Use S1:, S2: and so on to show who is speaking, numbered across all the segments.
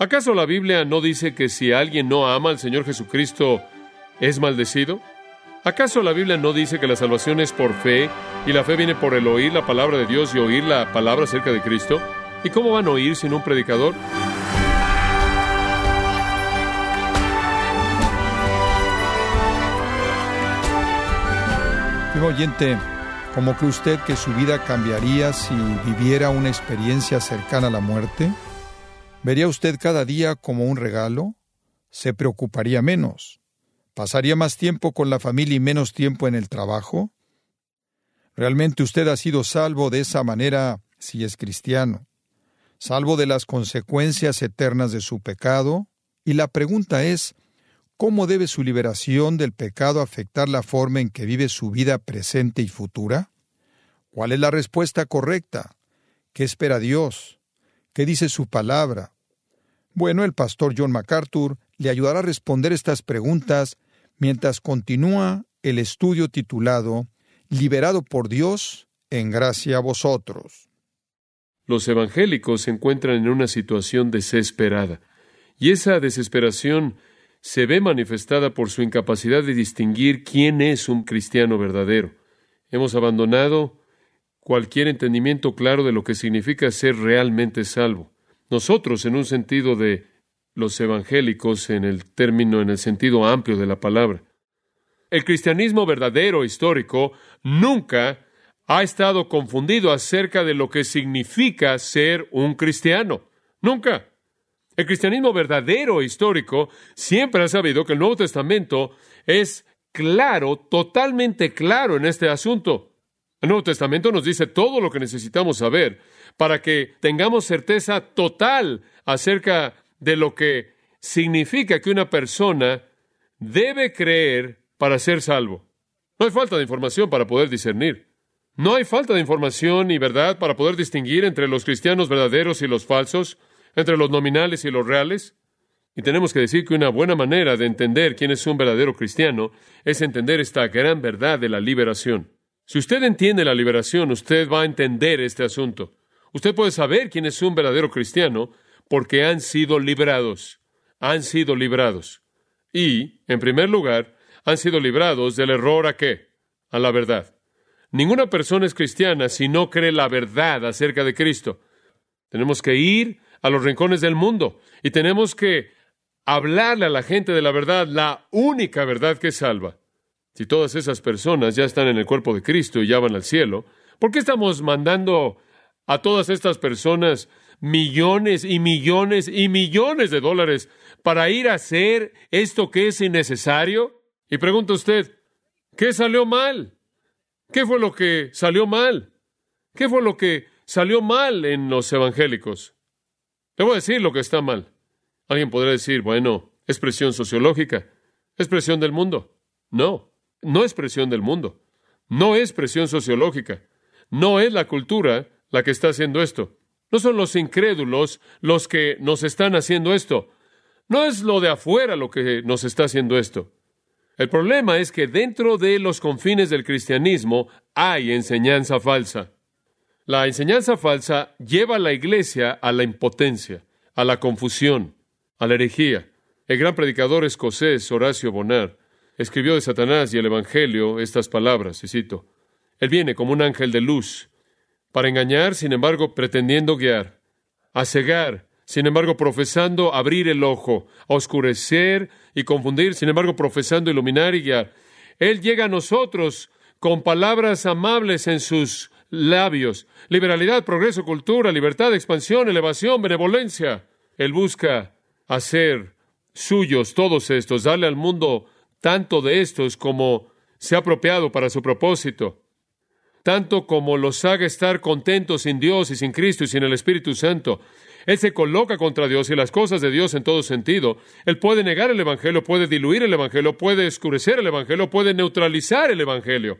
S1: ¿Acaso la Biblia no dice que si alguien no ama al Señor Jesucristo es maldecido? ¿Acaso la Biblia no dice que la salvación es por fe y la fe viene por el oír la palabra de Dios y oír la palabra acerca de Cristo? ¿Y cómo van a oír sin un predicador?
S2: Oyente, ¿cómo cree usted que su vida cambiaría si viviera una experiencia cercana a la muerte? ¿Vería usted cada día como un regalo? ¿Se preocuparía menos? ¿Pasaría más tiempo con la familia y menos tiempo en el trabajo? ¿Realmente usted ha sido salvo de esa manera si es cristiano? ¿Salvo de las consecuencias eternas de su pecado? Y la pregunta es, ¿cómo debe su liberación del pecado afectar la forma en que vive su vida presente y futura? ¿Cuál es la respuesta correcta? ¿Qué espera Dios? ¿Qué dice su palabra? Bueno, el pastor John MacArthur le ayudará a responder estas preguntas mientras continúa el estudio titulado Liberado por Dios en gracia a vosotros.
S1: Los evangélicos se encuentran en una situación desesperada, y esa desesperación se ve manifestada por su incapacidad de distinguir quién es un cristiano verdadero. Hemos abandonado cualquier entendimiento claro de lo que significa ser realmente salvo. Nosotros, en un sentido de los evangélicos en el término, en el sentido amplio de la palabra. El cristianismo verdadero, histórico, nunca ha estado confundido acerca de lo que significa ser un cristiano. Nunca. El cristianismo verdadero, histórico, siempre ha sabido que el Nuevo Testamento es claro, totalmente claro en este asunto. El Nuevo Testamento nos dice todo lo que necesitamos saber para que tengamos certeza total acerca de lo que significa que una persona debe creer para ser salvo. No hay falta de información para poder discernir. No hay falta de información y verdad para poder distinguir entre los cristianos verdaderos y los falsos, entre los nominales y los reales. Y tenemos que decir que una buena manera de entender quién es un verdadero cristiano es entender esta gran verdad de la liberación. Si usted entiende la liberación, usted va a entender este asunto. Usted puede saber quién es un verdadero cristiano porque han sido librados, han sido librados. Y, en primer lugar, han sido librados del error a qué? A la verdad. Ninguna persona es cristiana si no cree la verdad acerca de Cristo. Tenemos que ir a los rincones del mundo y tenemos que hablarle a la gente de la verdad, la única verdad que salva. Si todas esas personas ya están en el cuerpo de Cristo y ya van al cielo, ¿por qué estamos mandando a todas estas personas millones y millones y millones de dólares para ir a hacer esto que es innecesario? Y pregunta usted, ¿qué salió mal? ¿Qué fue lo que salió mal? ¿Qué fue lo que salió mal en los evangélicos? Le voy a decir lo que está mal. Alguien podrá decir, bueno, es presión sociológica, es presión del mundo. No, no es presión del mundo. No es presión sociológica. No es la cultura la que está haciendo esto. No son los incrédulos los que nos están haciendo esto. No es lo de afuera lo que nos está haciendo esto. El problema es que dentro de los confines del cristianismo hay enseñanza falsa. La enseñanza falsa lleva a la iglesia a la impotencia, a la confusión, a la herejía. El gran predicador escocés Horacio Bonar escribió de Satanás y el Evangelio estas palabras, y cito, Él viene como un ángel de luz para engañar, sin embargo, pretendiendo guiar, a cegar, sin embargo, profesando abrir el ojo, a oscurecer y confundir, sin embargo, profesando iluminar y guiar. Él llega a nosotros con palabras amables en sus labios, liberalidad, progreso, cultura, libertad, expansión, elevación, benevolencia. Él busca hacer suyos todos estos, darle al mundo tanto de estos como se ha apropiado para su propósito tanto como los haga estar contentos sin Dios y sin Cristo y sin el Espíritu Santo. Él se coloca contra Dios y las cosas de Dios en todo sentido. Él puede negar el Evangelio, puede diluir el Evangelio, puede oscurecer el Evangelio, puede neutralizar el Evangelio.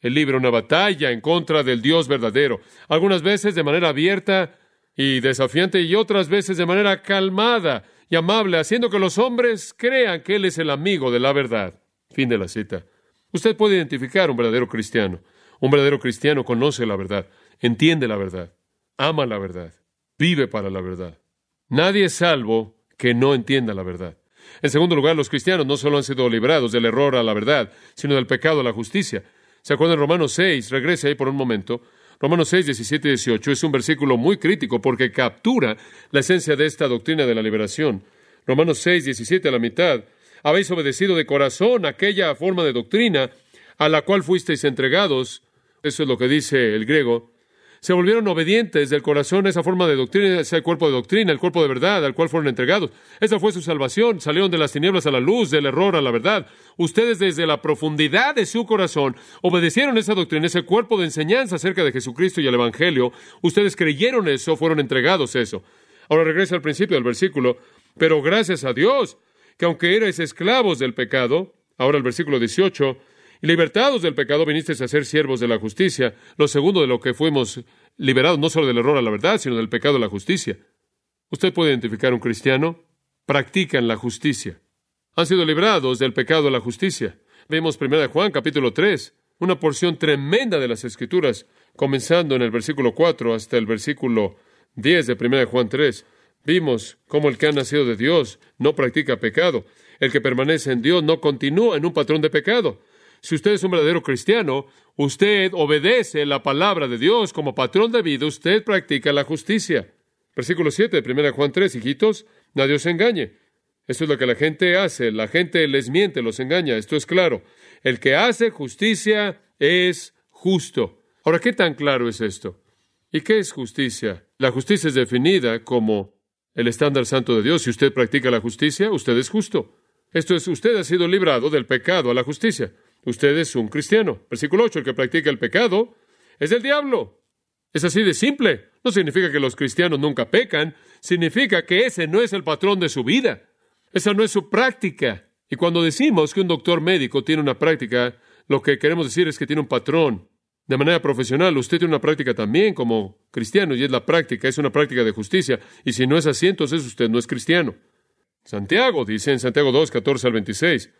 S1: Él libra una batalla en contra del Dios verdadero, algunas veces de manera abierta y desafiante y otras veces de manera calmada y amable, haciendo que los hombres crean que Él es el amigo de la verdad. Fin de la cita. Usted puede identificar un verdadero cristiano. Un verdadero cristiano conoce la verdad, entiende la verdad, ama la verdad, vive para la verdad. Nadie es salvo que no entienda la verdad. En segundo lugar, los cristianos no solo han sido librados del error a la verdad, sino del pecado a la justicia. ¿Se acuerdan Romanos 6? Regrese ahí por un momento. Romanos 6, 17 y 18 es un versículo muy crítico porque captura la esencia de esta doctrina de la liberación. Romanos 6, 17 a la mitad. Habéis obedecido de corazón aquella forma de doctrina a la cual fuisteis entregados. Eso es lo que dice el griego se volvieron obedientes del corazón a esa forma de doctrina, ese cuerpo de doctrina, el cuerpo de verdad al cual fueron entregados. Esa fue su salvación. Salieron de las tinieblas a la luz, del error a la verdad. Ustedes desde la profundidad de su corazón obedecieron esa doctrina, ese cuerpo de enseñanza acerca de Jesucristo y el Evangelio. Ustedes creyeron eso, fueron entregados eso. Ahora regresa al principio del versículo. Pero gracias a Dios, que aunque erais esclavos del pecado, ahora el versículo 18, libertados del pecado, vinisteis a ser siervos de la justicia. Lo segundo de lo que fuimos liberados, no solo del error a la verdad, sino del pecado a la justicia. Usted puede identificar un cristiano. Practican la justicia. Han sido librados del pecado a la justicia. Vemos 1 Juan capítulo 3, una porción tremenda de las Escrituras, comenzando en el versículo 4 hasta el versículo 10 de 1 Juan 3. Vimos cómo el que ha nacido de Dios no practica pecado. El que permanece en Dios no continúa en un patrón de pecado. Si usted es un verdadero cristiano, usted obedece la palabra de Dios como patrón de vida, usted practica la justicia. Versículo 7 de 1 Juan 3, hijitos, nadie os engañe. Esto es lo que la gente hace, la gente les miente, los engaña, esto es claro. El que hace justicia es justo. Ahora, ¿qué tan claro es esto? ¿Y qué es justicia? La justicia es definida como el estándar santo de Dios. Si usted practica la justicia, usted es justo. Esto es, usted ha sido librado del pecado a la justicia. Usted es un cristiano. Versículo 8, el que practica el pecado es del diablo. Es así de simple. No significa que los cristianos nunca pecan, significa que ese no es el patrón de su vida. Esa no es su práctica. Y cuando decimos que un doctor médico tiene una práctica, lo que queremos decir es que tiene un patrón. De manera profesional, usted tiene una práctica también como cristiano, y es la práctica, es una práctica de justicia. Y si no es así, entonces usted no es cristiano. Santiago dice en Santiago 2, 14 al 26,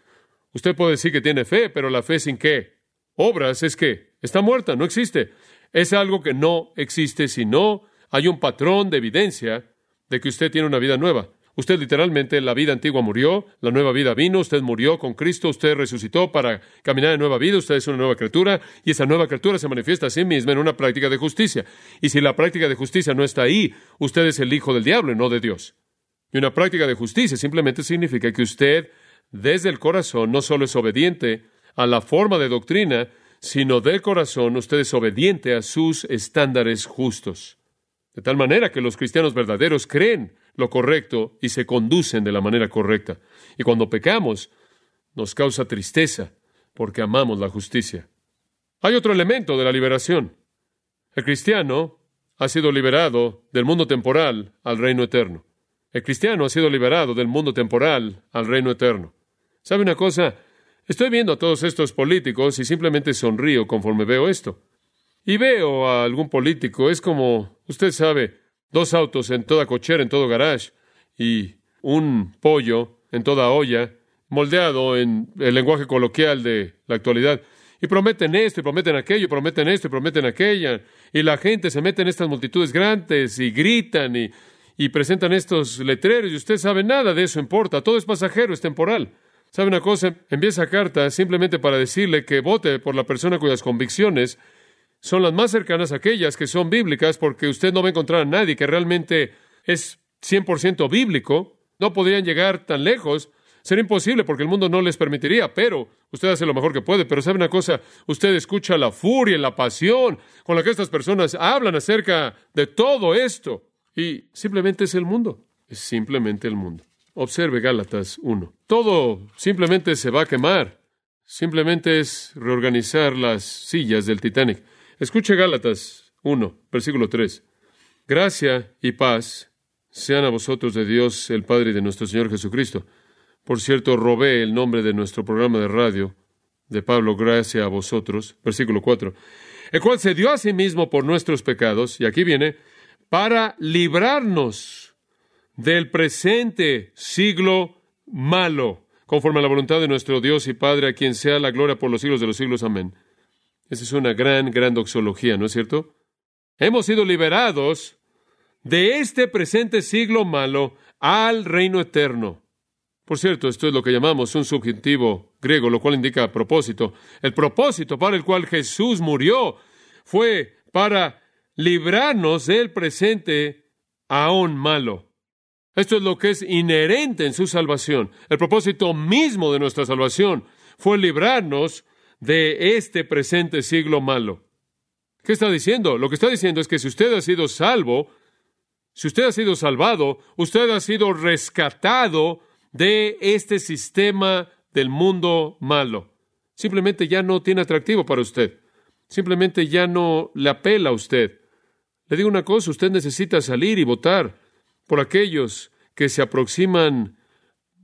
S1: Usted puede decir que tiene fe, pero la fe sin qué? Obras es que está muerta, no existe. Es algo que no existe si no hay un patrón de evidencia de que usted tiene una vida nueva. Usted literalmente, la vida antigua murió, la nueva vida vino, usted murió con Cristo, usted resucitó para caminar en nueva vida, usted es una nueva criatura y esa nueva criatura se manifiesta a sí misma en una práctica de justicia. Y si la práctica de justicia no está ahí, usted es el hijo del diablo y no de Dios. Y una práctica de justicia simplemente significa que usted desde el corazón no solo es obediente a la forma de doctrina, sino del corazón usted es obediente a sus estándares justos. De tal manera que los cristianos verdaderos creen lo correcto y se conducen de la manera correcta. Y cuando pecamos, nos causa tristeza porque amamos la justicia. Hay otro elemento de la liberación. El cristiano ha sido liberado del mundo temporal al reino eterno. El cristiano ha sido liberado del mundo temporal al reino eterno. ¿Sabe una cosa? Estoy viendo a todos estos políticos y simplemente sonrío conforme veo esto. Y veo a algún político, es como, usted sabe, dos autos en toda cochera, en todo garage, y un pollo en toda olla, moldeado en el lenguaje coloquial de la actualidad. Y prometen esto, y prometen aquello, y prometen esto, y prometen aquella. Y la gente se mete en estas multitudes grandes y gritan y, y presentan estos letreros, y usted sabe nada de eso importa. Todo es pasajero, es temporal. ¿Sabe una cosa? Envía esa carta simplemente para decirle que vote por la persona cuyas convicciones son las más cercanas a aquellas que son bíblicas, porque usted no va a encontrar a nadie que realmente es 100% bíblico. No podrían llegar tan lejos. Sería imposible porque el mundo no les permitiría, pero usted hace lo mejor que puede. Pero sabe una cosa, usted escucha la furia y la pasión con la que estas personas hablan acerca de todo esto. Y simplemente es el mundo. Es simplemente el mundo. Observe Gálatas 1. Todo simplemente se va a quemar. Simplemente es reorganizar las sillas del Titanic. Escuche Gálatas 1, versículo 3. Gracia y paz sean a vosotros de Dios el Padre y de nuestro Señor Jesucristo. Por cierto, robé el nombre de nuestro programa de radio de Pablo, gracia a vosotros, versículo 4, el cual se dio a sí mismo por nuestros pecados, y aquí viene, para librarnos del presente siglo malo, conforme a la voluntad de nuestro Dios y Padre, a quien sea la gloria por los siglos de los siglos. Amén. Esa es una gran, gran doxología, ¿no es cierto? Hemos sido liberados de este presente siglo malo al reino eterno. Por cierto, esto es lo que llamamos un subjuntivo griego, lo cual indica propósito. El propósito para el cual Jesús murió fue para librarnos del presente aún malo. Esto es lo que es inherente en su salvación. El propósito mismo de nuestra salvación fue librarnos de este presente siglo malo. ¿Qué está diciendo? Lo que está diciendo es que si usted ha sido salvo, si usted ha sido salvado, usted ha sido rescatado de este sistema del mundo malo. Simplemente ya no tiene atractivo para usted. Simplemente ya no le apela a usted. Le digo una cosa, usted necesita salir y votar por aquellos que se aproximan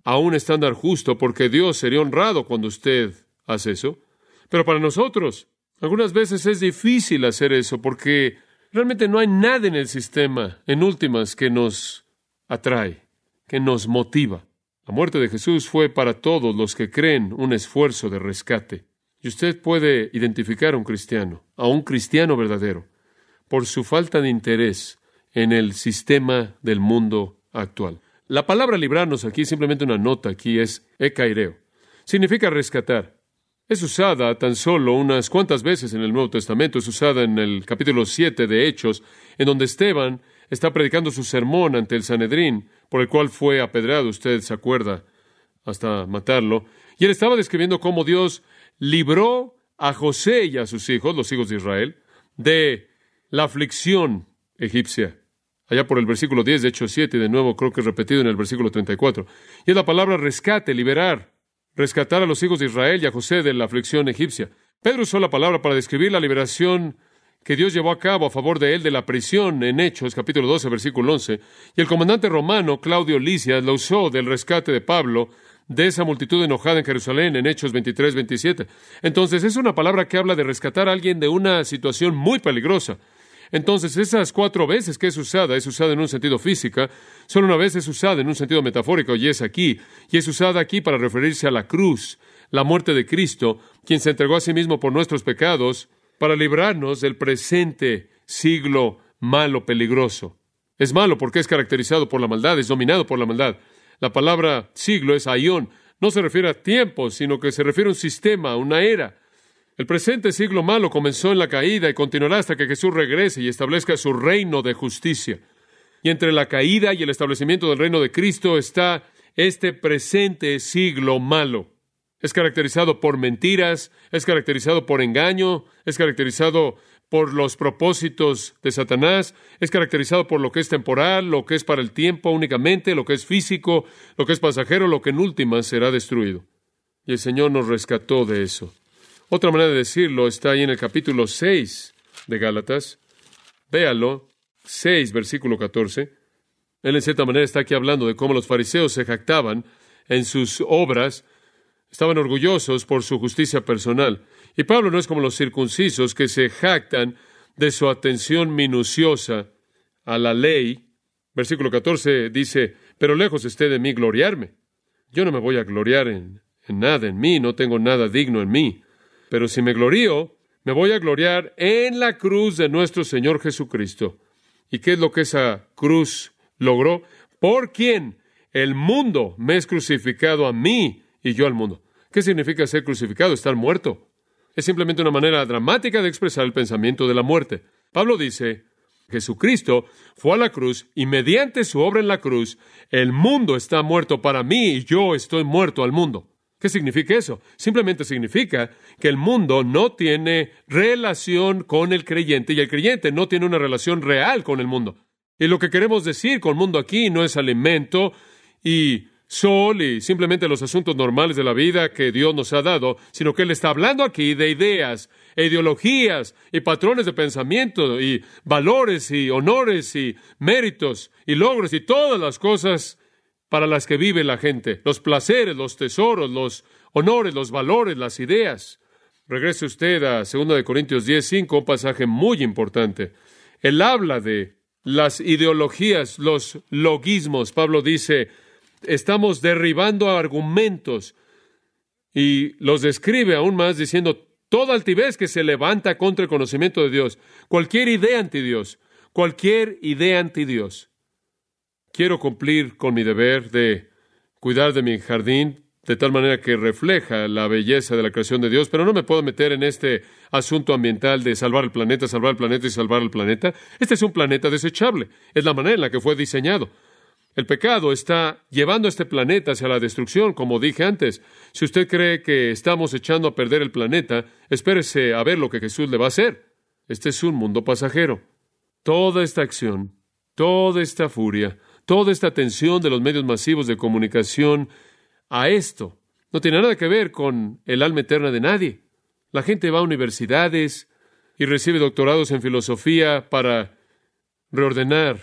S1: a un estándar justo, porque Dios sería honrado cuando usted hace eso. Pero para nosotros, algunas veces es difícil hacer eso, porque realmente no hay nada en el sistema, en últimas, que nos atrae, que nos motiva. La muerte de Jesús fue para todos los que creen un esfuerzo de rescate. Y usted puede identificar a un cristiano, a un cristiano verdadero, por su falta de interés en el sistema del mundo actual. La palabra librarnos aquí, simplemente una nota aquí, es ecaireo. Significa rescatar. Es usada tan solo unas cuantas veces en el Nuevo Testamento. Es usada en el capítulo 7 de Hechos, en donde Esteban está predicando su sermón ante el Sanedrín, por el cual fue apedreado, usted se acuerda, hasta matarlo. Y él estaba describiendo cómo Dios libró a José y a sus hijos, los hijos de Israel, de la aflicción egipcia. Allá por el versículo 10 de Hechos 7, de nuevo creo que es repetido en el versículo 34. Y es la palabra rescate, liberar, rescatar a los hijos de Israel y a José de la aflicción egipcia. Pedro usó la palabra para describir la liberación que Dios llevó a cabo a favor de él de la prisión en Hechos, capítulo 12, versículo 11, y el comandante romano Claudio Licias lo usó del rescate de Pablo de esa multitud enojada en Jerusalén en Hechos 23, 27. Entonces es una palabra que habla de rescatar a alguien de una situación muy peligrosa. Entonces, esas cuatro veces que es usada, es usada en un sentido físico, solo una vez es usada en un sentido metafórico, y es aquí, y es usada aquí para referirse a la cruz, la muerte de Cristo, quien se entregó a sí mismo por nuestros pecados, para librarnos del presente siglo malo, peligroso. Es malo porque es caracterizado por la maldad, es dominado por la maldad. La palabra siglo es aión, no se refiere a tiempo, sino que se refiere a un sistema, a una era. El presente siglo malo comenzó en la caída y continuará hasta que Jesús regrese y establezca su reino de justicia. Y entre la caída y el establecimiento del reino de Cristo está este presente siglo malo. Es caracterizado por mentiras, es caracterizado por engaño, es caracterizado por los propósitos de Satanás, es caracterizado por lo que es temporal, lo que es para el tiempo únicamente, lo que es físico, lo que es pasajero, lo que en última será destruido. Y el Señor nos rescató de eso. Otra manera de decirlo está ahí en el capítulo 6 de Gálatas. Véalo, 6, versículo 14. Él en cierta manera está aquí hablando de cómo los fariseos se jactaban en sus obras Estaban orgullosos por su justicia personal. Y Pablo no es como los circuncisos que se jactan de su atención minuciosa a la ley. Versículo 14 dice, pero lejos esté de mí gloriarme. Yo no me voy a gloriar en, en nada en mí, no tengo nada digno en mí. Pero si me glorío, me voy a gloriar en la cruz de nuestro Señor Jesucristo. ¿Y qué es lo que esa cruz logró? Por quien el mundo me es crucificado a mí y yo al mundo. ¿Qué significa ser crucificado? Estar muerto. Es simplemente una manera dramática de expresar el pensamiento de la muerte. Pablo dice, Jesucristo fue a la cruz y mediante su obra en la cruz, el mundo está muerto para mí y yo estoy muerto al mundo. ¿Qué significa eso? Simplemente significa que el mundo no tiene relación con el creyente y el creyente no tiene una relación real con el mundo. Y lo que queremos decir con mundo aquí no es alimento y sol y simplemente los asuntos normales de la vida que Dios nos ha dado, sino que Él está hablando aquí de ideas, ideologías y patrones de pensamiento y valores y honores y méritos y logros y todas las cosas para las que vive la gente, los placeres, los tesoros, los honores, los valores, las ideas. Regrese usted a 2 de Corintios 10, 5, un pasaje muy importante. Él habla de las ideologías, los logismos. Pablo dice, estamos derribando argumentos y los describe aún más diciendo toda altivez que se levanta contra el conocimiento de Dios, cualquier idea anti Dios, cualquier idea anti Dios. Quiero cumplir con mi deber de cuidar de mi jardín de tal manera que refleja la belleza de la creación de Dios, pero no me puedo meter en este asunto ambiental de salvar el planeta, salvar el planeta y salvar el planeta. Este es un planeta desechable, es la manera en la que fue diseñado. El pecado está llevando a este planeta hacia la destrucción, como dije antes. Si usted cree que estamos echando a perder el planeta, espérese a ver lo que Jesús le va a hacer. Este es un mundo pasajero. Toda esta acción, toda esta furia, toda esta tensión de los medios masivos de comunicación a esto. No tiene nada que ver con el alma eterna de nadie. La gente va a universidades y recibe doctorados en filosofía para reordenar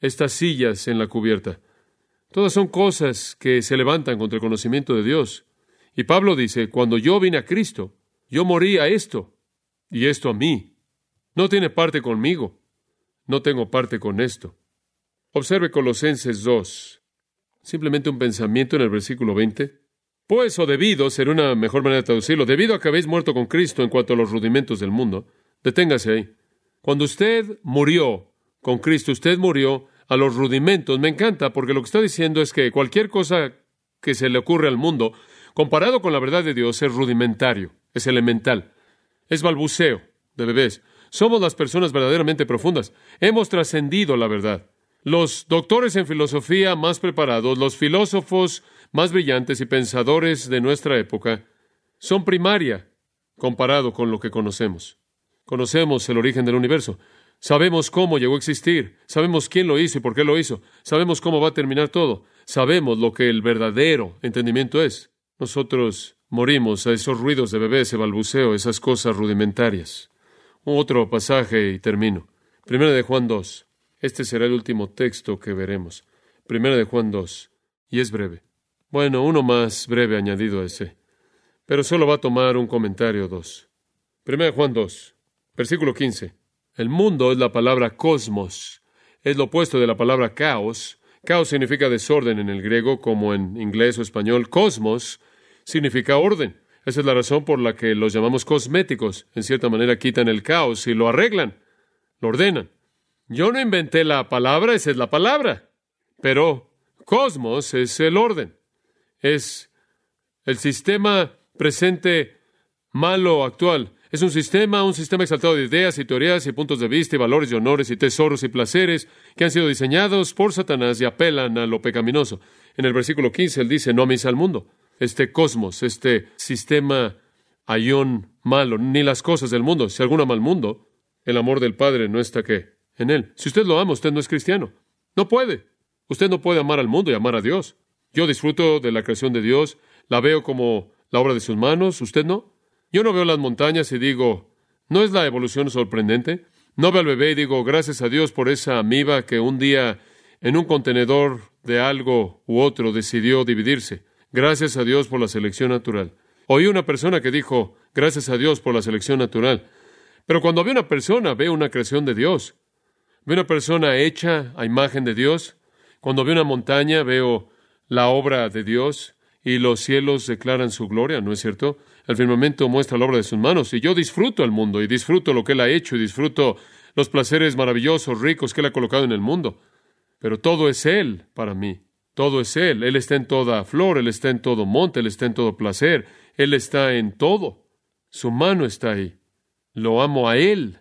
S1: estas sillas en la cubierta. Todas son cosas que se levantan contra el conocimiento de Dios. Y Pablo dice, cuando yo vine a Cristo, yo morí a esto y esto a mí. No tiene parte conmigo, no tengo parte con esto. Observe Colosenses 2, Simplemente un pensamiento en el versículo 20. Pues o debido, será una mejor manera de traducirlo, debido a que habéis muerto con Cristo en cuanto a los rudimentos del mundo. Deténgase ahí. Cuando usted murió con Cristo, usted murió a los rudimentos. Me encanta porque lo que está diciendo es que cualquier cosa que se le ocurre al mundo, comparado con la verdad de Dios, es rudimentario, es elemental, es balbuceo de bebés. Somos las personas verdaderamente profundas. Hemos trascendido la verdad. Los doctores en filosofía más preparados, los filósofos más brillantes y pensadores de nuestra época, son primaria comparado con lo que conocemos. Conocemos el origen del universo. Sabemos cómo llegó a existir, sabemos quién lo hizo y por qué lo hizo, sabemos cómo va a terminar todo, sabemos lo que el verdadero entendimiento es. Nosotros morimos a esos ruidos de bebé, ese balbuceo, esas cosas rudimentarias. Otro pasaje y termino. Primero de Juan 2. Este será el último texto que veremos. Primera de Juan 2. Y es breve. Bueno, uno más breve añadido a ese. Pero solo va a tomar un comentario dos. Primera de Juan 2. Versículo 15. El mundo es la palabra cosmos. Es lo opuesto de la palabra caos. Caos significa desorden en el griego, como en inglés o español. Cosmos significa orden. Esa es la razón por la que los llamamos cosméticos. En cierta manera quitan el caos y lo arreglan, lo ordenan. Yo no inventé la palabra, esa es la palabra. Pero cosmos es el orden. Es el sistema presente malo actual. Es un sistema, un sistema exaltado de ideas y teorías y puntos de vista y valores y honores y tesoros y placeres que han sido diseñados por Satanás y apelan a lo pecaminoso. En el versículo 15 él dice, no améis al mundo. Este cosmos, este sistema ayón malo, ni las cosas del mundo. Si alguno ama al mundo, el amor del Padre no está que en Él. Si usted lo ama, usted no es cristiano. No puede. Usted no puede amar al mundo y amar a Dios. Yo disfruto de la creación de Dios, la veo como la obra de sus manos, usted no. Yo no veo las montañas y digo, ¿no es la evolución sorprendente? No veo al bebé y digo, gracias a Dios por esa amiba que un día en un contenedor de algo u otro decidió dividirse. Gracias a Dios por la selección natural. Oí una persona que dijo, gracias a Dios por la selección natural. Pero cuando ve una persona, ve una creación de Dios. Veo una persona hecha a imagen de Dios. Cuando veo una montaña, veo la obra de Dios y los cielos declaran su gloria, ¿no es cierto? El firmamento muestra la obra de sus manos y yo disfruto el mundo y disfruto lo que Él ha hecho y disfruto los placeres maravillosos, ricos que Él ha colocado en el mundo. Pero todo es Él para mí. Todo es Él. Él está en toda flor, Él está en todo monte, Él está en todo placer, Él está en todo. Su mano está ahí. Lo amo a Él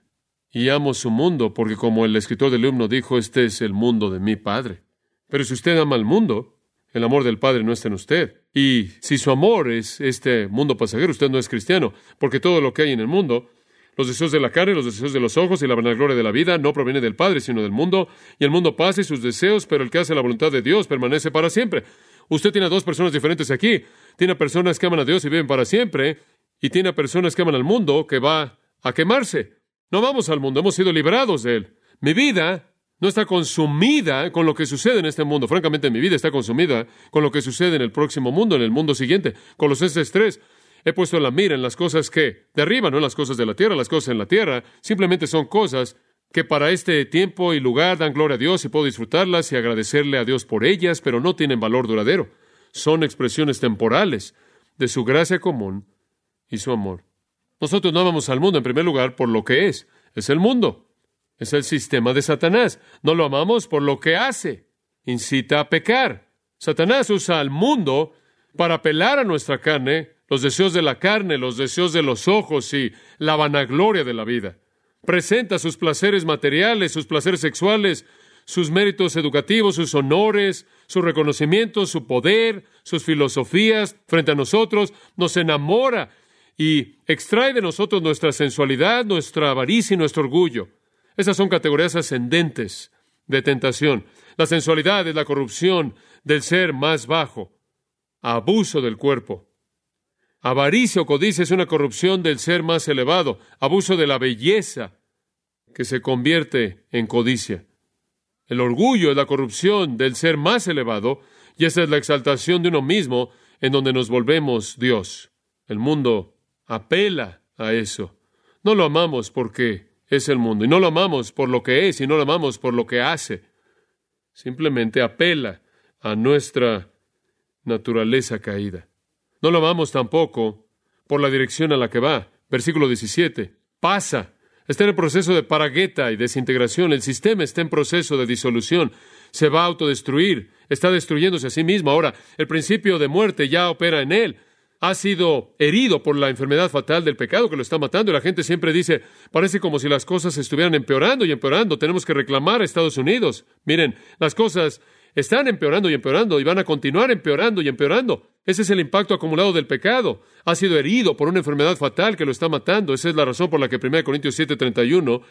S1: y amo su mundo, porque como el escritor del himno dijo, este es el mundo de mi Padre. Pero si usted ama al mundo, el amor del Padre no está en usted. Y si su amor es este mundo pasajero, usted no es cristiano, porque todo lo que hay en el mundo, los deseos de la carne, los deseos de los ojos y la vanagloria de la vida, no proviene del Padre, sino del mundo, y el mundo pasa y sus deseos, pero el que hace la voluntad de Dios permanece para siempre. Usted tiene a dos personas diferentes aquí. Tiene a personas que aman a Dios y viven para siempre, y tiene a personas que aman al mundo que va a quemarse. No vamos al mundo, hemos sido liberados de él. Mi vida no está consumida con lo que sucede en este mundo. Francamente, mi vida está consumida con lo que sucede en el próximo mundo, en el mundo siguiente. Colosenses 3. He puesto la mira en las cosas que de arriba, no en las cosas de la tierra. Las cosas en la tierra simplemente son cosas que para este tiempo y lugar dan gloria a Dios y puedo disfrutarlas y agradecerle a Dios por ellas, pero no tienen valor duradero. Son expresiones temporales de su gracia común y su amor. Nosotros no amamos al mundo en primer lugar por lo que es. Es el mundo. Es el sistema de Satanás. No lo amamos por lo que hace. Incita a pecar. Satanás usa al mundo para apelar a nuestra carne, los deseos de la carne, los deseos de los ojos y la vanagloria de la vida. Presenta sus placeres materiales, sus placeres sexuales, sus méritos educativos, sus honores, su reconocimiento, su poder, sus filosofías frente a nosotros, nos enamora y extrae de nosotros nuestra sensualidad, nuestra avaricia y nuestro orgullo. Esas son categorías ascendentes de tentación. La sensualidad es la corrupción del ser más bajo, abuso del cuerpo. Avaricia o codicia es una corrupción del ser más elevado, abuso de la belleza que se convierte en codicia. El orgullo es la corrupción del ser más elevado y esa es la exaltación de uno mismo en donde nos volvemos Dios. El mundo apela a eso. No lo amamos porque es el mundo y no lo amamos por lo que es y no lo amamos por lo que hace. Simplemente apela a nuestra naturaleza caída. No lo amamos tampoco por la dirección a la que va. Versículo 17. Pasa Está en el proceso de paragueta y desintegración. El sistema está en proceso de disolución. Se va a autodestruir. Está destruyéndose a sí mismo. Ahora, el principio de muerte ya opera en él. Ha sido herido por la enfermedad fatal del pecado que lo está matando. Y la gente siempre dice, parece como si las cosas estuvieran empeorando y empeorando. Tenemos que reclamar a Estados Unidos. Miren, las cosas están empeorando y empeorando y van a continuar empeorando y empeorando. Ese es el impacto acumulado del pecado. Ha sido herido por una enfermedad fatal que lo está matando. Esa es la razón por la que 1 Corintios 7:31,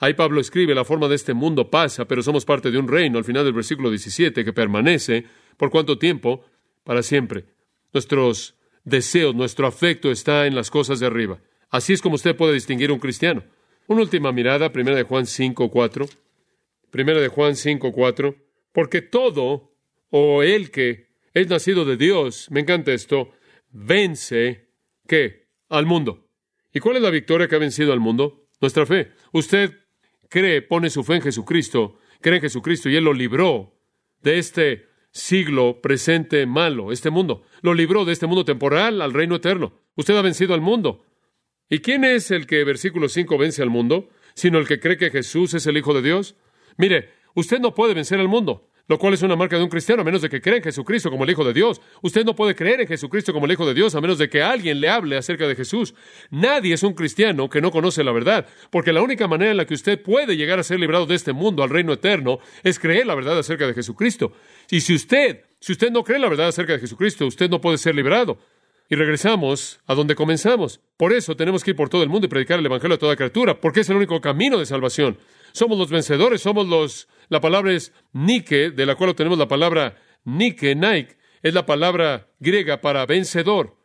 S1: ahí Pablo escribe, la forma de este mundo pasa, pero somos parte de un reino, al final del versículo 17, que permanece. ¿Por cuánto tiempo? Para siempre. Nuestros deseos, nuestro afecto está en las cosas de arriba. Así es como usted puede distinguir un cristiano. Una última mirada, 1 de Juan 5:4. 1 de Juan 5:4. Porque todo, o el que es nacido de Dios, me encanta esto, vence, ¿qué? Al mundo. ¿Y cuál es la victoria que ha vencido al mundo? Nuestra fe. Usted cree, pone su fe en Jesucristo, cree en Jesucristo y Él lo libró de este siglo presente malo, este mundo. Lo libró de este mundo temporal al reino eterno. Usted ha vencido al mundo. ¿Y quién es el que, versículo 5, vence al mundo? Sino el que cree que Jesús es el Hijo de Dios. Mire, usted no puede vencer al mundo lo cual es una marca de un cristiano, a menos de que crea en Jesucristo como el Hijo de Dios. Usted no puede creer en Jesucristo como el Hijo de Dios a menos de que alguien le hable acerca de Jesús. Nadie es un cristiano que no conoce la verdad, porque la única manera en la que usted puede llegar a ser librado de este mundo al reino eterno es creer la verdad acerca de Jesucristo. Y si usted, si usted no cree la verdad acerca de Jesucristo, usted no puede ser librado. Y regresamos a donde comenzamos. Por eso tenemos que ir por todo el mundo y predicar el Evangelio a toda criatura, porque es el único camino de salvación. Somos los vencedores, somos los la palabra es Nike, de la cual tenemos la palabra Nike, Nike, es la palabra griega para vencedor,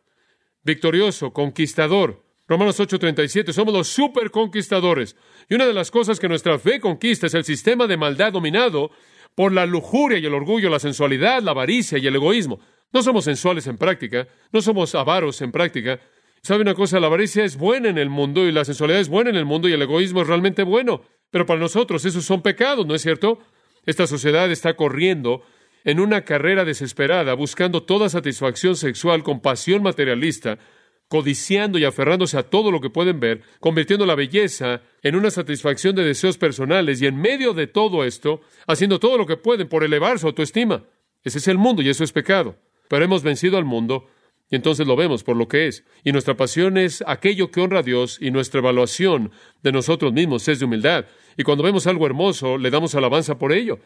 S1: victorioso, conquistador. Romanos 8:37, somos los superconquistadores. Y una de las cosas que nuestra fe conquista es el sistema de maldad dominado por la lujuria y el orgullo, la sensualidad, la avaricia y el egoísmo. No somos sensuales en práctica, no somos avaros en práctica. ¿Sabe una cosa? La avaricia es buena en el mundo y la sensualidad es buena en el mundo y el egoísmo es realmente bueno. Pero para nosotros esos son pecados, ¿no es cierto? Esta sociedad está corriendo en una carrera desesperada, buscando toda satisfacción sexual con pasión materialista, codiciando y aferrándose a todo lo que pueden ver, convirtiendo la belleza en una satisfacción de deseos personales y en medio de todo esto, haciendo todo lo que pueden por elevar su autoestima. Ese es el mundo y eso es pecado. Pero hemos vencido al mundo y entonces lo vemos por lo que es. Y nuestra pasión es aquello que honra a Dios y nuestra evaluación de nosotros mismos es de humildad. Y cuando vemos algo hermoso, le damos alabanza por ello.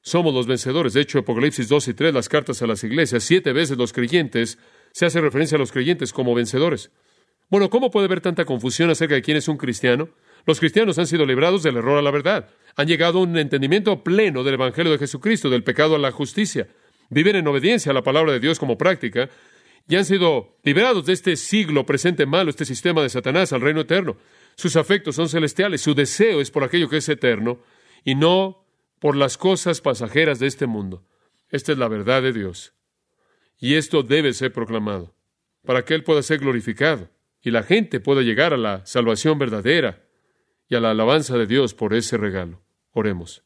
S1: Somos los vencedores. De hecho, Apocalipsis 2 y 3, las cartas a las iglesias, siete veces los creyentes, se hace referencia a los creyentes como vencedores. Bueno, ¿cómo puede haber tanta confusión acerca de quién es un cristiano? Los cristianos han sido librados del error a la verdad. Han llegado a un entendimiento pleno del Evangelio de Jesucristo, del pecado a la justicia. Viven en obediencia a la palabra de Dios como práctica y han sido liberados de este siglo presente malo, este sistema de Satanás al reino eterno. Sus afectos son celestiales, su deseo es por aquello que es eterno y no por las cosas pasajeras de este mundo. Esta es la verdad de Dios. Y esto debe ser proclamado para que Él pueda ser glorificado y la gente pueda llegar a la salvación verdadera y a la alabanza de Dios por ese regalo. Oremos.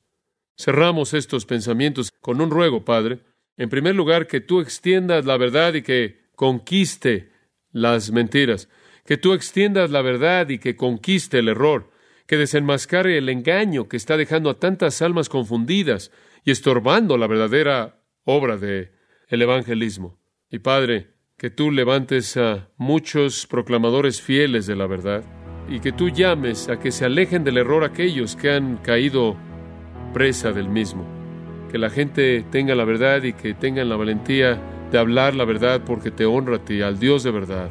S1: Cerramos estos pensamientos con un ruego, Padre. En primer lugar, que tú extiendas la verdad y que conquiste las mentiras, que tú extiendas la verdad y que conquiste el error, que desenmascare el engaño que está dejando a tantas almas confundidas y estorbando la verdadera obra de el evangelismo. Y Padre, que tú levantes a muchos proclamadores fieles de la verdad y que tú llames a que se alejen del error aquellos que han caído presa del mismo. Que la gente tenga la verdad y que tengan la valentía de hablar la verdad porque te honra a ti, al Dios de verdad,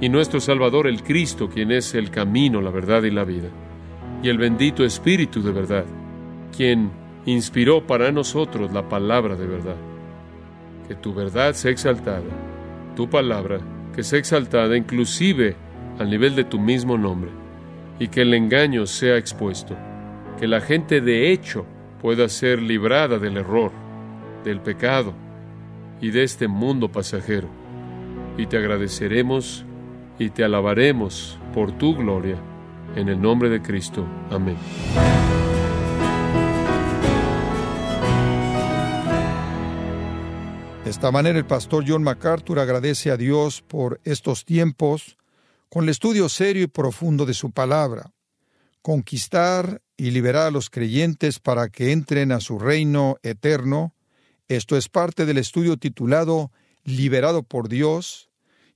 S1: y nuestro Salvador, el Cristo, quien es el camino, la verdad y la vida, y el bendito Espíritu de verdad, quien inspiró para nosotros la palabra de verdad. Que tu verdad sea exaltada, tu palabra que sea exaltada inclusive al nivel de tu mismo nombre, y que el engaño sea expuesto, que la gente de hecho pueda ser librada del error, del pecado, y de este mundo pasajero. Y te agradeceremos y te alabaremos por tu gloria. En el nombre de Cristo. Amén.
S2: Esta manera el pastor John MacArthur agradece a Dios por estos tiempos con el estudio serio y profundo de su palabra, conquistar y liberar a los creyentes para que entren a su reino eterno esto es parte del estudio titulado Liberado por Dios.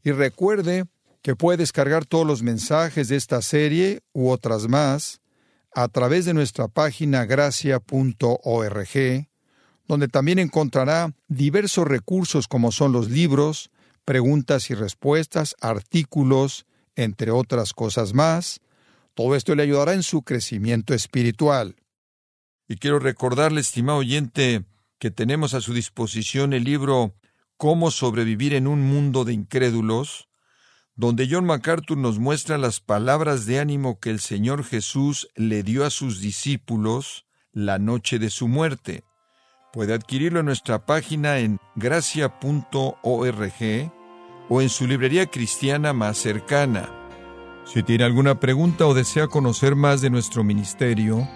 S2: Y recuerde que puede descargar todos los mensajes de esta serie u otras más a través de nuestra página gracia.org, donde también encontrará diversos recursos como son los libros, preguntas y respuestas, artículos, entre otras cosas más. Todo esto le ayudará en su crecimiento espiritual. Y quiero recordarle, estimado oyente, que tenemos a su disposición el libro Cómo sobrevivir en un mundo de incrédulos, donde John MacArthur nos muestra las palabras de ánimo que el Señor Jesús le dio a sus discípulos la noche de su muerte. Puede adquirirlo en nuestra página en gracia.org o en su librería cristiana más cercana. Si tiene alguna pregunta o desea conocer más de nuestro ministerio,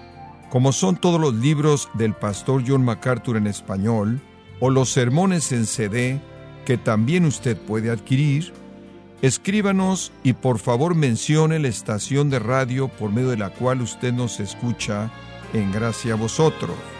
S2: como son todos los libros del pastor John MacArthur en español, o los sermones en CD, que también usted puede adquirir, escríbanos y por favor mencione la estación de radio por medio de la cual usted nos escucha en gracia a vosotros.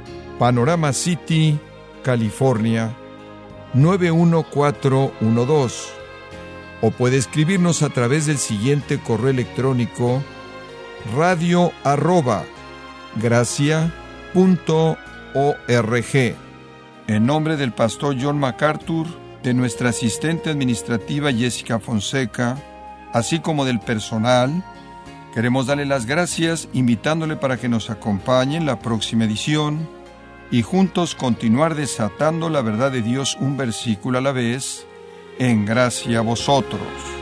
S2: Panorama City, California 91412. O puede escribirnos a través del siguiente correo electrónico radio arroba En nombre del pastor John MacArthur, de nuestra asistente administrativa Jessica Fonseca, así como del personal, queremos darle las gracias invitándole para que nos acompañe en la próxima edición y juntos continuar desatando la verdad de Dios un versículo a la vez, en gracia a vosotros.